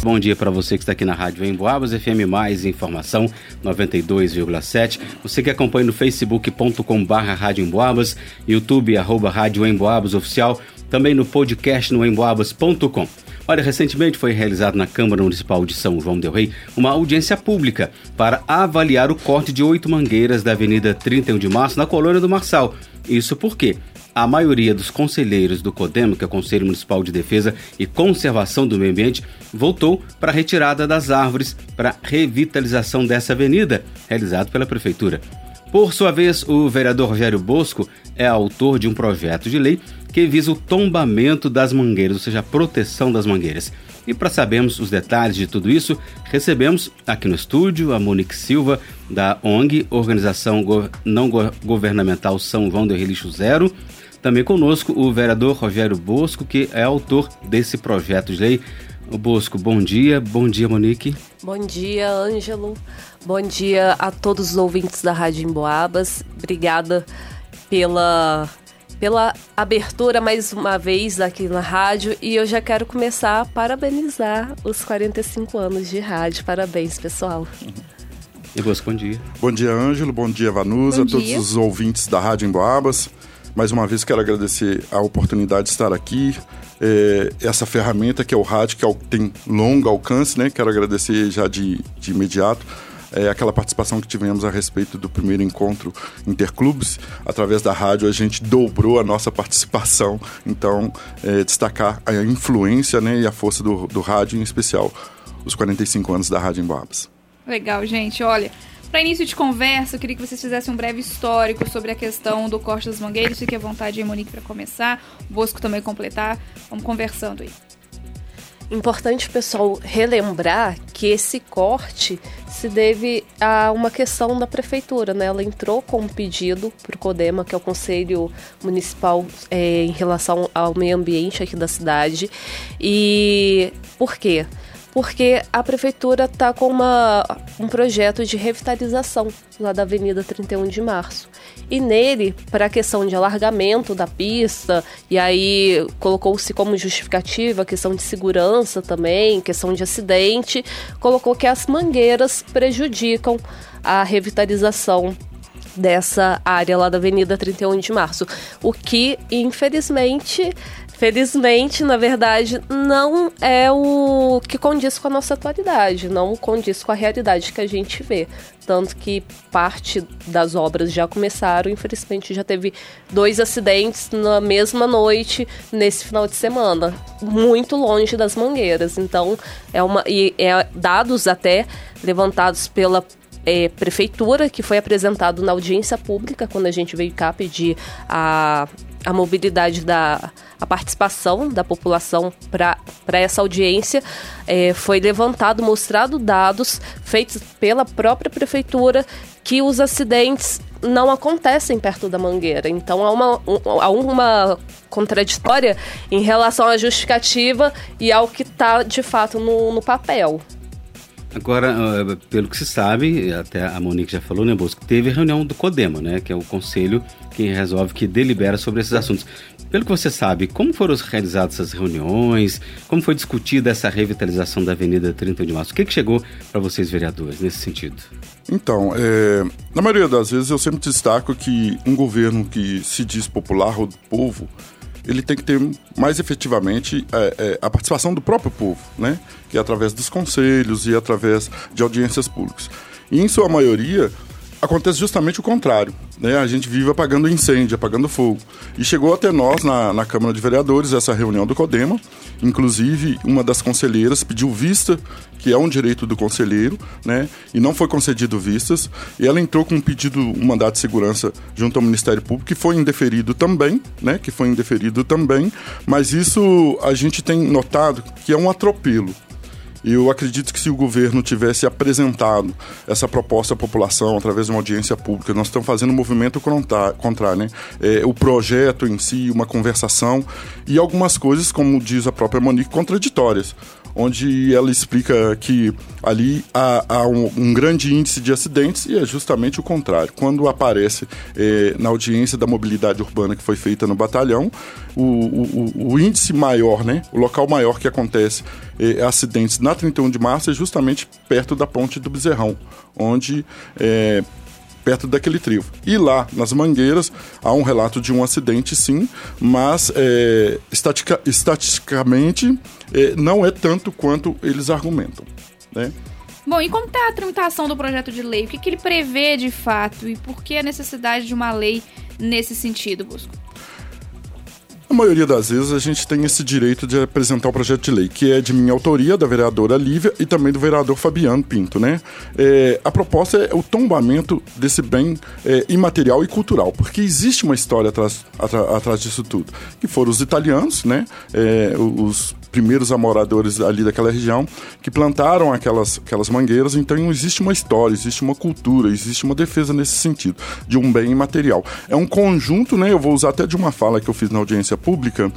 Bom dia para você que está aqui na Rádio Emboabas, FM Mais Informação 92,7. Você que acompanha no facebook.com barra Rádio Emboabas, YouTube arroba Rádio Emboabas Oficial, também no podcast no emboabas.com. Olha, recentemente foi realizado na Câmara Municipal de São João del Rei uma audiência pública para avaliar o corte de oito mangueiras da Avenida 31 de Março na colônia do Marçal. Isso porque a maioria dos conselheiros do CODEM, que é o Conselho Municipal de Defesa e Conservação do Meio Ambiente, voltou para a retirada das árvores para revitalização dessa avenida, realizado pela Prefeitura. Por sua vez, o vereador Rogério Bosco é autor de um projeto de lei que visa o tombamento das mangueiras, ou seja, a proteção das mangueiras. E para sabermos os detalhes de tudo isso, recebemos aqui no estúdio a Monique Silva, da ONG, Organização Não Governamental São João do Relixo Zero. Também conosco o vereador Rogério Bosco, que é autor desse projeto de lei. O Bosco, bom dia. Bom dia, Monique. Bom dia, Ângelo. Bom dia a todos os ouvintes da Rádio Emboabas. Obrigada pela pela abertura mais uma vez aqui na rádio e eu já quero começar a parabenizar os 45 anos de rádio. Parabéns, pessoal. E Bosco, bom dia. Bom dia, Ângelo. Bom dia, Vanusa. Bom dia. todos os ouvintes da Rádio Emboabas. Mais uma vez quero agradecer a oportunidade de estar aqui. É, essa ferramenta que é o rádio, que é tem longo alcance, né? Quero agradecer já de, de imediato é, aquela participação que tivemos a respeito do primeiro encontro interclubes. Através da rádio, a gente dobrou a nossa participação. Então, é, destacar a influência né, e a força do, do rádio, em especial os 45 anos da Rádio Emboabas. Legal, gente. Olha, para início de conversa, eu queria que vocês fizessem um breve histórico sobre a questão do corte das mangueiras. Fique à vontade Monique, para começar. O Bosco também completar. Vamos conversando aí. Importante, pessoal, relembrar que esse corte se deve a uma questão da prefeitura, né? Ela entrou com um pedido para o CODEMA, que é o Conselho Municipal é, em relação ao meio ambiente aqui da cidade. E por quê? porque a prefeitura está com uma, um projeto de revitalização lá da Avenida 31 de Março. E nele, para a questão de alargamento da pista, e aí colocou-se como justificativa a questão de segurança também, questão de acidente, colocou que as mangueiras prejudicam a revitalização dessa área lá da Avenida 31 de Março, o que infelizmente Felizmente, na verdade, não é o que condiz com a nossa atualidade, não condiz com a realidade que a gente vê. Tanto que parte das obras já começaram, infelizmente já teve dois acidentes na mesma noite, nesse final de semana, muito longe das mangueiras. Então, é uma. E é dados até levantados pela é, prefeitura, que foi apresentado na audiência pública, quando a gente veio cá pedir a, a mobilidade da a participação da população para essa audiência. É, foi levantado, mostrado dados feitos pela própria prefeitura que os acidentes não acontecem perto da mangueira. Então há uma, há uma contraditória em relação à justificativa e ao que está de fato no, no papel. Agora, ah, pelo que se sabe, até a Monique já falou, né, Bosco, teve reunião do CODEMA, né, que é o conselho que resolve, que delibera sobre esses assuntos. Pelo que você sabe, como foram realizadas essas reuniões? Como foi discutida essa revitalização da Avenida 30 de Março? O que, que chegou para vocês, vereadores, nesse sentido? Então, é, na maioria das vezes eu sempre destaco que um governo que se diz popular ou do povo, ele tem que ter mais efetivamente é, é, a participação do próprio povo, né? Que é através dos conselhos e através de audiências públicas. E em sua maioria, acontece justamente o contrário. Né? A gente vive apagando incêndio, apagando fogo. E chegou até nós, na, na Câmara de Vereadores, essa reunião do CODEMA. Inclusive, uma das conselheiras pediu vista, que é um direito do conselheiro, né? e não foi concedido vistas. E ela entrou com um pedido, um mandato de segurança junto ao Ministério Público, que foi indeferido também, né? que foi indeferido também. Mas isso a gente tem notado que é um atropelo. Eu acredito que se o governo tivesse apresentado essa proposta à população através de uma audiência pública, nós estamos fazendo um movimento contrário, né? É, o projeto em si, uma conversação e algumas coisas, como diz a própria Monique, contraditórias. Onde ela explica que ali há, há um, um, grande índice de acidentes e é justamente o contrário. Quando aparece eh, na audiência da mobilidade urbana que foi feita no batalhão, o, o, o índice maior, né, o local maior que acontece eh, acidentes na 31 de março é justamente perto da ponte do Bezerrão, onde eh, perto daquele trivo. E lá, nas Mangueiras, há um relato de um acidente, sim, mas é, estatica, estatisticamente é, não é tanto quanto eles argumentam. Né? Bom, e como está a tramitação do projeto de lei? O que, que ele prevê de fato e por que a necessidade de uma lei nesse sentido, Busco? A maioria das vezes a gente tem esse direito de apresentar o projeto de lei, que é de minha autoria, da vereadora Lívia e também do vereador Fabiano Pinto, né? É, a proposta é o tombamento desse bem é, imaterial e cultural, porque existe uma história atrás, atrás disso tudo, que foram os italianos, né? É, os primeiros amoradores ali daquela região que plantaram aquelas, aquelas mangueiras. Então existe uma história, existe uma cultura, existe uma defesa nesse sentido, de um bem imaterial. É um conjunto, né? Eu vou usar até de uma fala que eu fiz na audiência pública.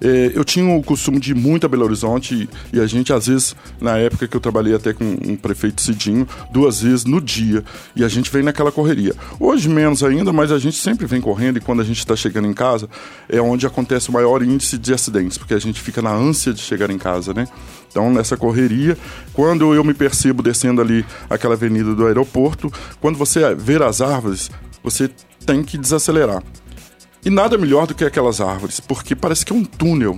É, eu tinha o costume de ir muito a Belo Horizonte e, e a gente, às vezes, na época que eu trabalhei até com um prefeito Cidinho, duas vezes no dia. E a gente vem naquela correria. Hoje menos ainda, mas a gente sempre vem correndo e quando a gente está chegando em casa é onde acontece o maior índice de acidentes, porque a gente fica na ânsia de chegar em casa, né? Então, nessa correria, quando eu me percebo descendo ali aquela avenida do aeroporto, quando você ver as árvores, você tem que desacelerar. E nada melhor do que aquelas árvores, porque parece que é um túnel.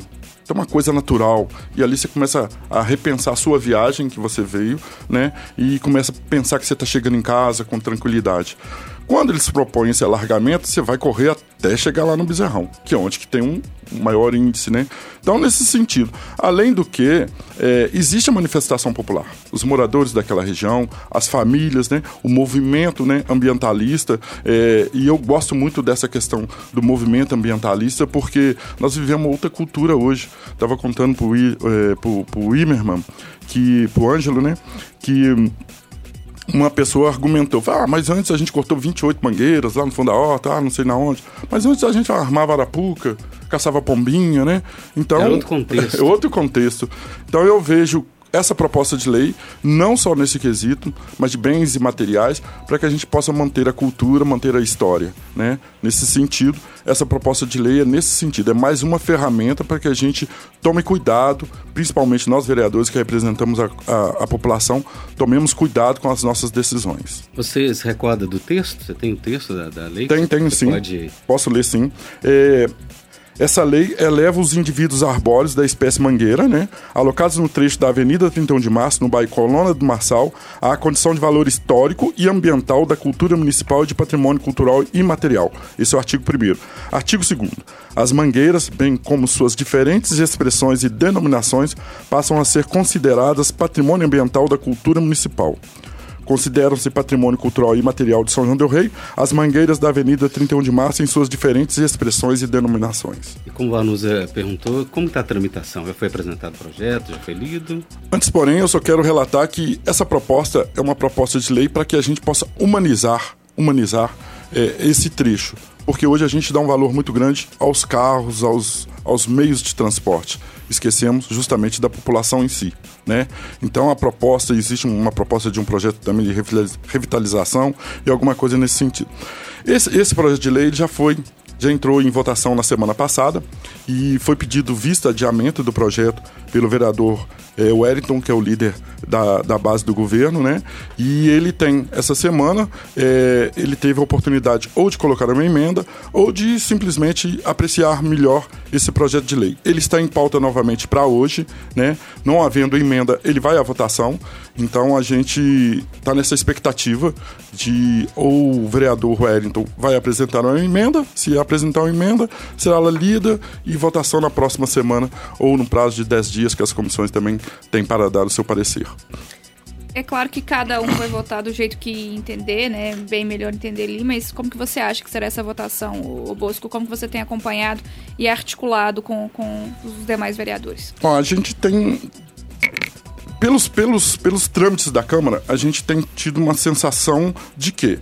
É uma coisa natural. E ali você começa a repensar a sua viagem que você veio, né? E começa a pensar que você está chegando em casa com tranquilidade. Quando eles propõem esse alargamento, você vai correr até chegar lá no Bezerrão, que é onde que tem um maior índice, né? Então, nesse sentido, além do que, é, existe a manifestação popular. Os moradores daquela região, as famílias, né? O movimento né, ambientalista, é, e eu gosto muito dessa questão do movimento ambientalista, porque nós vivemos outra cultura hoje. Estava contando para o é, pro, pro Imerman, que, pro Ângelo, né? Que uma pessoa argumentou, ah, mas antes a gente cortou 28 mangueiras lá no fundo da horta, ah, não sei na onde. Mas antes a gente armava arapuca, caçava pombinha, né? Então, é outro contexto. É outro contexto. Então eu vejo essa proposta de lei, não só nesse quesito, mas de bens e materiais, para que a gente possa manter a cultura, manter a história. Né? Nesse sentido, essa proposta de lei é nesse sentido, é mais uma ferramenta para que a gente tome cuidado, principalmente nós vereadores que representamos a, a, a população, tomemos cuidado com as nossas decisões. Você se recorda do texto? Você tem o texto da, da lei? Tem, tenho sim. Pode... Posso ler sim. É, essa lei eleva os indivíduos arbóreos da espécie mangueira, né, alocados no trecho da Avenida 31 de Março, no bairro Colônia do Marçal, à condição de valor histórico e ambiental da cultura municipal e de patrimônio cultural imaterial. Esse é o artigo 1 Artigo 2 As mangueiras, bem como suas diferentes expressões e denominações, passam a ser consideradas patrimônio ambiental da cultura municipal. Consideram-se patrimônio cultural e material de São João del Rei as mangueiras da Avenida 31 de Março em suas diferentes expressões e denominações. E como a Vanusa perguntou, como está a tramitação? Já foi apresentado o projeto? Já foi lido? Antes, porém, eu só quero relatar que essa proposta é uma proposta de lei para que a gente possa humanizar, humanizar é, esse trecho. Porque hoje a gente dá um valor muito grande aos carros, aos, aos meios de transporte. Esquecemos justamente da população em si. Né? Então a proposta, existe uma proposta de um projeto também de revitalização e alguma coisa nesse sentido. Esse, esse projeto de lei já foi já entrou em votação na semana passada e foi pedido vista adiamento do projeto pelo vereador é, Wellington, que é o líder da, da base do governo, né? E ele tem, essa semana, é, ele teve a oportunidade ou de colocar uma emenda ou de simplesmente apreciar melhor esse projeto de lei. Ele está em pauta novamente para hoje, né? Não havendo emenda, ele vai à votação. Então a gente está nessa expectativa de ou o vereador Wellington vai apresentar uma emenda, se apresentar uma emenda, será ela lida e votação na próxima semana ou no prazo de 10 dias que as comissões também têm para dar o seu parecer. É claro que cada um vai votar do jeito que entender, né? Bem melhor entender ali, mas como que você acha que será essa votação, o Bosco? Como que você tem acompanhado e articulado com, com os demais vereadores? Bom, a gente tem pelos, pelos, pelos trâmites da Câmara, a gente tem tido uma sensação de que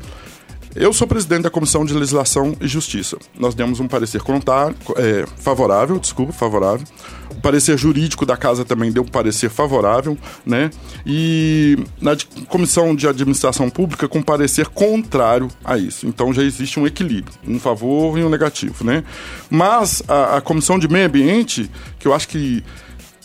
Eu sou presidente da Comissão de Legislação e Justiça. Nós demos um parecer contrário, é, favorável, desculpa, favorável. O parecer jurídico da casa também deu um parecer favorável, né? E na Comissão de Administração Pública com parecer contrário a isso. Então já existe um equilíbrio, um favor e um negativo, né? Mas a, a Comissão de Meio Ambiente, que eu acho que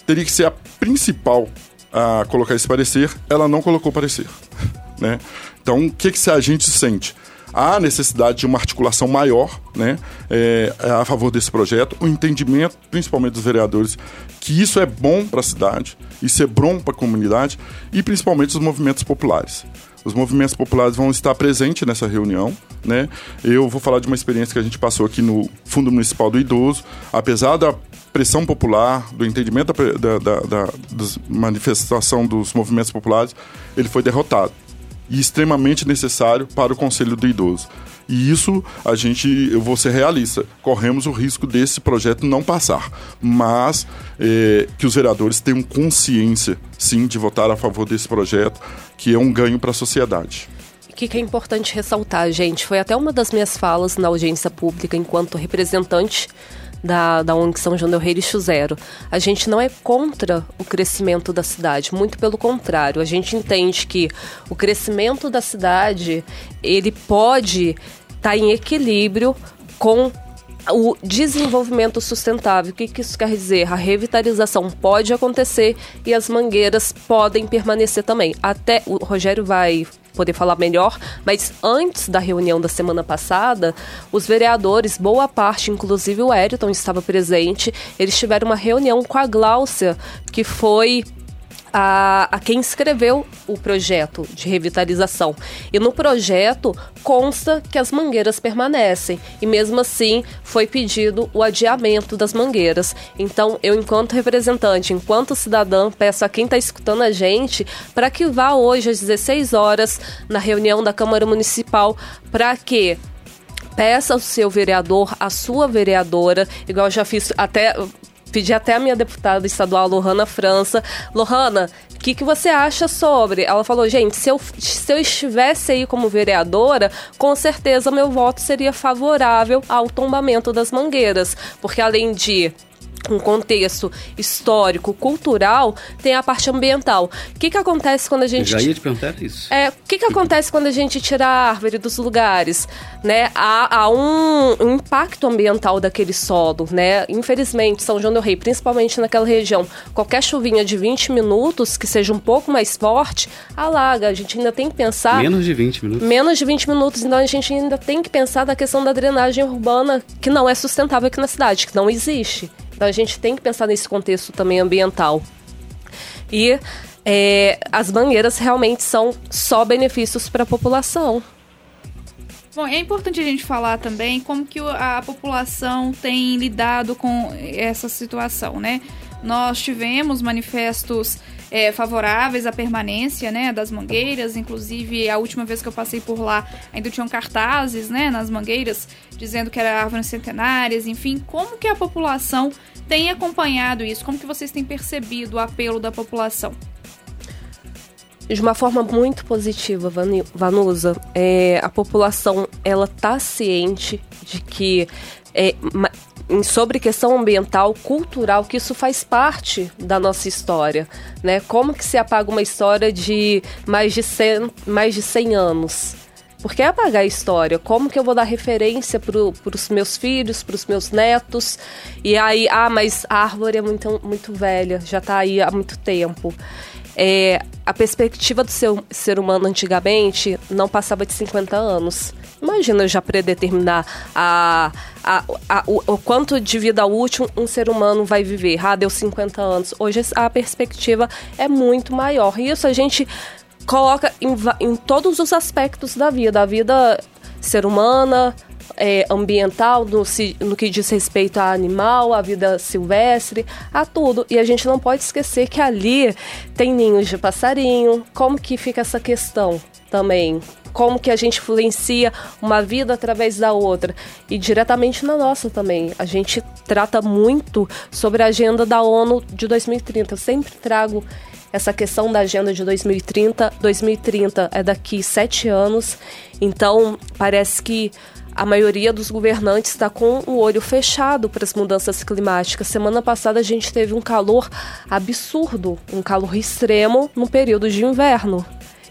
teria que ser a principal a colocar esse parecer, ela não colocou parecer. Né? Então, o que, que a gente sente? Há necessidade de uma articulação maior né, é, a favor desse projeto, o entendimento, principalmente dos vereadores, que isso é bom para a cidade, isso é bom para a comunidade e principalmente os movimentos populares. Os movimentos populares vão estar presentes nessa reunião. Né? Eu vou falar de uma experiência que a gente passou aqui no Fundo Municipal do Idoso. Apesar da pressão popular, do entendimento da, da, da, da manifestação dos movimentos populares, ele foi derrotado. E extremamente necessário para o Conselho do Idoso. E isso a gente, eu vou ser realista, corremos o risco desse projeto não passar, mas é, que os vereadores tenham consciência, sim, de votar a favor desse projeto, que é um ganho para a sociedade. O que, que é importante ressaltar, gente? Foi até uma das minhas falas na audiência pública enquanto representante da, da ONG São João del Rei Lixo Zero. A gente não é contra o crescimento da cidade, muito pelo contrário. A gente entende que o crescimento da cidade, ele pode estar tá em equilíbrio com o desenvolvimento sustentável. O que, que isso quer dizer? A revitalização pode acontecer e as mangueiras podem permanecer também. Até o Rogério vai poder falar melhor, mas antes da reunião da semana passada, os vereadores, boa parte, inclusive o Eriton estava presente, eles tiveram uma reunião com a Gláucia, que foi a, a quem escreveu o projeto de revitalização. E no projeto consta que as mangueiras permanecem. E mesmo assim foi pedido o adiamento das mangueiras. Então, eu, enquanto representante, enquanto cidadã, peço a quem está escutando a gente para que vá hoje às 16 horas na reunião da Câmara Municipal para que peça ao seu vereador, a sua vereadora, igual eu já fiz até pedi até a minha deputada estadual, Lohana França. Lohana, o que, que você acha sobre? Ela falou, gente, se eu, se eu estivesse aí como vereadora, com certeza meu voto seria favorável ao tombamento das mangueiras. Porque além de um contexto histórico, cultural, tem a parte ambiental. O que, que acontece quando a gente. Eu já ia te perguntar isso. É, o que, que acontece quando a gente tira a árvore dos lugares? Né? Há, há um, um, impacto ambiental daquele solo, né? Infelizmente, São João do Rei, principalmente naquela região, qualquer chuvinha de 20 minutos, que seja um pouco mais forte, alaga. A gente ainda tem que pensar. Menos de 20 minutos. Menos de 20 minutos, então a gente ainda tem que pensar na questão da drenagem urbana, que não é sustentável aqui na cidade, que não existe. Então a gente tem que pensar nesse contexto também ambiental. E é, as banheiras realmente são só benefícios para a população. Bom, é importante a gente falar também como que a população tem lidado com essa situação, né? Nós tivemos manifestos é, favoráveis à permanência né, das mangueiras. Inclusive, a última vez que eu passei por lá, ainda tinham cartazes né, nas mangueiras dizendo que eram árvores centenárias. Enfim, como que a população tem acompanhado isso? Como que vocês têm percebido o apelo da população? de uma forma muito positiva, Vanusa. É, a população ela tá ciente de que é, sobre questão ambiental, cultural, que isso faz parte da nossa história, né? Como que se apaga uma história de mais de 100, mais de 100 anos? Porque é apagar a história. Como que eu vou dar referência para os meus filhos, para os meus netos? E aí, ah, mas a árvore é muito, muito velha, já está aí há muito tempo. É, a perspectiva do ser, ser humano antigamente não passava de 50 anos. Imagina já predeterminar a, a, a, o, o, quanto de vida útil um ser humano vai viver. Ah, deu 50 anos. Hoje a perspectiva é muito maior. E isso a gente coloca em, em todos os aspectos da vida. A vida ser humana, é, ambiental, no, no, que diz respeito a animal, a vida silvestre, a tudo. E a gente não pode esquecer que ali tem ninhos de passarinho. Como que fica essa questão também? Como que a gente influencia uma vida através da outra e diretamente na nossa também. A gente trata muito sobre a agenda da ONU de 2030. Eu sempre trago essa questão da agenda de 2030. 2030 é daqui sete anos, então parece que a maioria dos governantes está com o olho fechado para as mudanças climáticas. Semana passada a gente teve um calor absurdo, um calor extremo no período de inverno.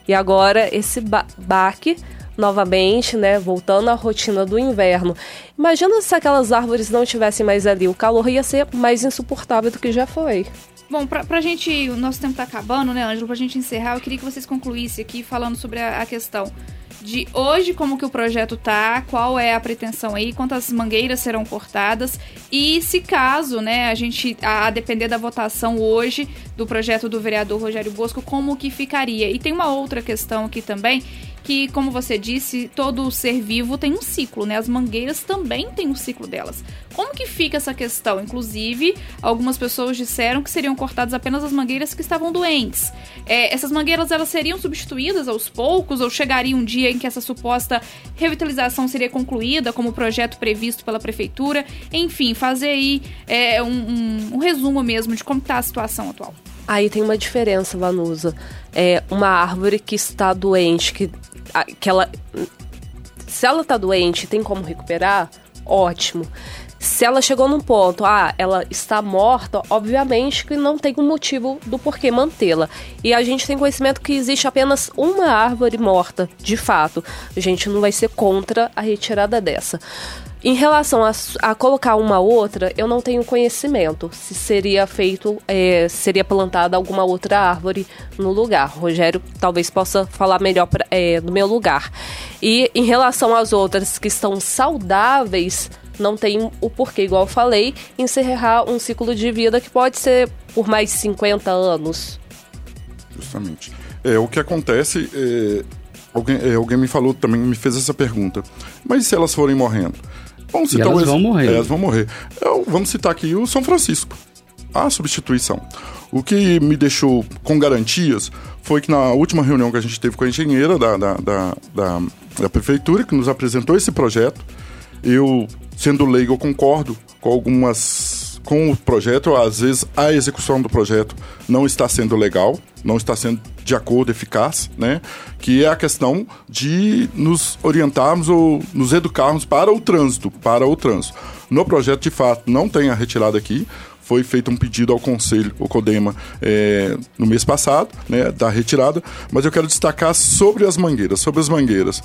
E agora esse ba baque novamente, né, voltando à rotina do inverno. Imagina se aquelas árvores não tivessem mais ali, o calor ia ser mais insuportável do que já foi. Bom, pra, pra gente, o nosso tempo tá acabando, né, Ângelo? Pra gente encerrar, eu queria que vocês concluíssem aqui falando sobre a, a questão de hoje, como que o projeto tá, qual é a pretensão aí, quantas mangueiras serão cortadas e se caso, né, a gente, a, a, depender da votação hoje do projeto do vereador Rogério Bosco, como que ficaria. E tem uma outra questão aqui também, que, como você disse, todo ser vivo tem um ciclo, né? As mangueiras também têm um ciclo delas. Como que fica essa questão? Inclusive, algumas pessoas disseram que seriam cortadas apenas as mangueiras que estavam doentes. É, essas mangueiras elas seriam substituídas aos poucos ou chegaria um dia em que essa suposta revitalização seria concluída como projeto previsto pela prefeitura? Enfim, fazer aí é, um, um, um resumo mesmo de como está a situação atual. Aí tem uma diferença, Vanusa. É uma árvore que está doente, que, que ela. Se ela está doente tem como recuperar, ótimo. Se ela chegou num ponto, ah, ela está morta, obviamente que não tem um motivo do porquê mantê-la. E a gente tem conhecimento que existe apenas uma árvore morta, de fato. A gente não vai ser contra a retirada dessa. Em relação a, a, colocar uma outra, eu não tenho conhecimento se seria feito, é, seria plantada alguma outra árvore no lugar. Rogério talvez possa falar melhor pra, é, do meu lugar. E em relação às outras que estão saudáveis, não tem o porquê, igual eu falei, encerrar um ciclo de vida que pode ser por mais de 50 anos. Justamente. É, o que acontece é, Alguém, é, alguém me falou também, me fez essa pergunta. Mas se elas forem morrendo? Vamos citar elas vão morrer. Elas vão morrer. Eu, vamos citar aqui o São Francisco. A substituição. O que me deixou com garantias foi que na última reunião que a gente teve com a engenheira da, da, da, da, da prefeitura, que nos apresentou esse projeto, eu, sendo leigo, eu concordo com algumas com o projeto, às vezes a execução do projeto não está sendo legal, não está sendo de acordo, eficaz, né? Que é a questão de nos orientarmos ou nos educarmos para o trânsito, para o trânsito. No projeto, de fato, não tem a retirada aqui, foi feito um pedido ao Conselho, o CODEMA, é, no mês passado, né, da retirada, mas eu quero destacar sobre as mangueiras, sobre as mangueiras.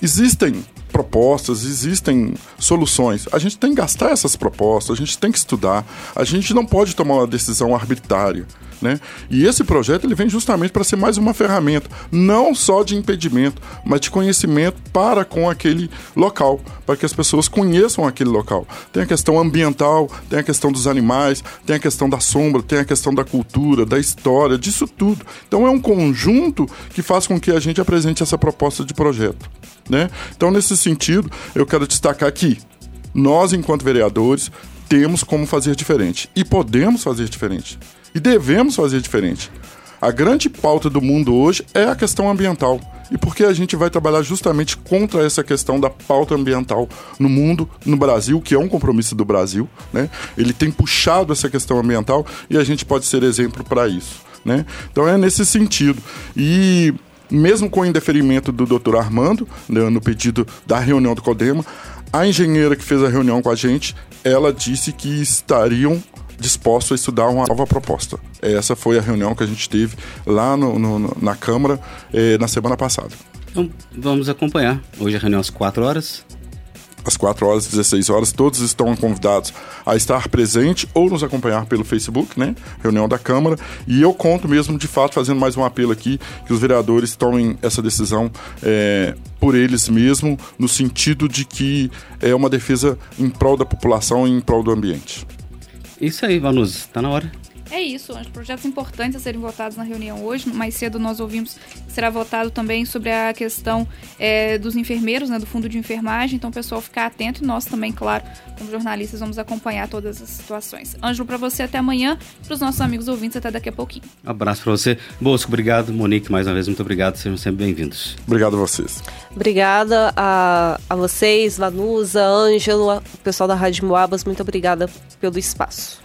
Existem propostas, existem soluções. A gente tem que gastar essas propostas, a gente tem que estudar. A gente não pode tomar uma decisão arbitrária. Né? E esse projeto ele vem justamente para ser mais uma ferramenta, não só de impedimento, mas de conhecimento para com aquele local, para que as pessoas conheçam aquele local. Tem a questão ambiental, tem a questão dos animais, tem a questão da sombra, tem a questão da cultura, da história, disso tudo. Então é um conjunto que faz com que a gente apresente essa proposta de projeto. Né? Então, nesse sentido, eu quero destacar que nós, enquanto vereadores, temos como fazer diferente e podemos fazer diferente e devemos fazer diferente. A grande pauta do mundo hoje é a questão ambiental. E porque a gente vai trabalhar justamente contra essa questão da pauta ambiental no mundo, no Brasil, que é um compromisso do Brasil, né? Ele tem puxado essa questão ambiental e a gente pode ser exemplo para isso, né? Então é nesse sentido. E mesmo com o indeferimento do doutor Armando, né, no pedido da reunião do CODEMA, a engenheira que fez a reunião com a gente, ela disse que estariam dispostos a estudar uma nova proposta. Essa foi a reunião que a gente teve lá no, no, na Câmara eh, na semana passada. Então, vamos acompanhar. Hoje a reunião às 4 horas, às 4 horas e 16 horas. Todos estão convidados a estar presente ou nos acompanhar pelo Facebook, né? Reunião da Câmara. E eu conto mesmo, de fato, fazendo mais um apelo aqui, que os vereadores tomem essa decisão é, por eles mesmos, no sentido de que é uma defesa em prol da população e em prol do ambiente. Isso aí, Vanus, está na hora. É isso, projetos importantes a serem votados na reunião hoje. Mais cedo nós ouvimos que será votado também sobre a questão é, dos enfermeiros, né, do fundo de enfermagem. Então, o pessoal ficar atento e nós também, claro, como jornalistas, vamos acompanhar todas as situações. Ângelo, para você até amanhã, para os nossos amigos ouvintes até daqui a pouquinho. Um abraço para você. Bosco, obrigado. Monique, mais uma vez, muito obrigado. Sejam sempre bem-vindos. Obrigado a vocês. Obrigada a, a vocês, Vanusa, Ângelo, o pessoal da Rádio Moabas, muito obrigada pelo espaço.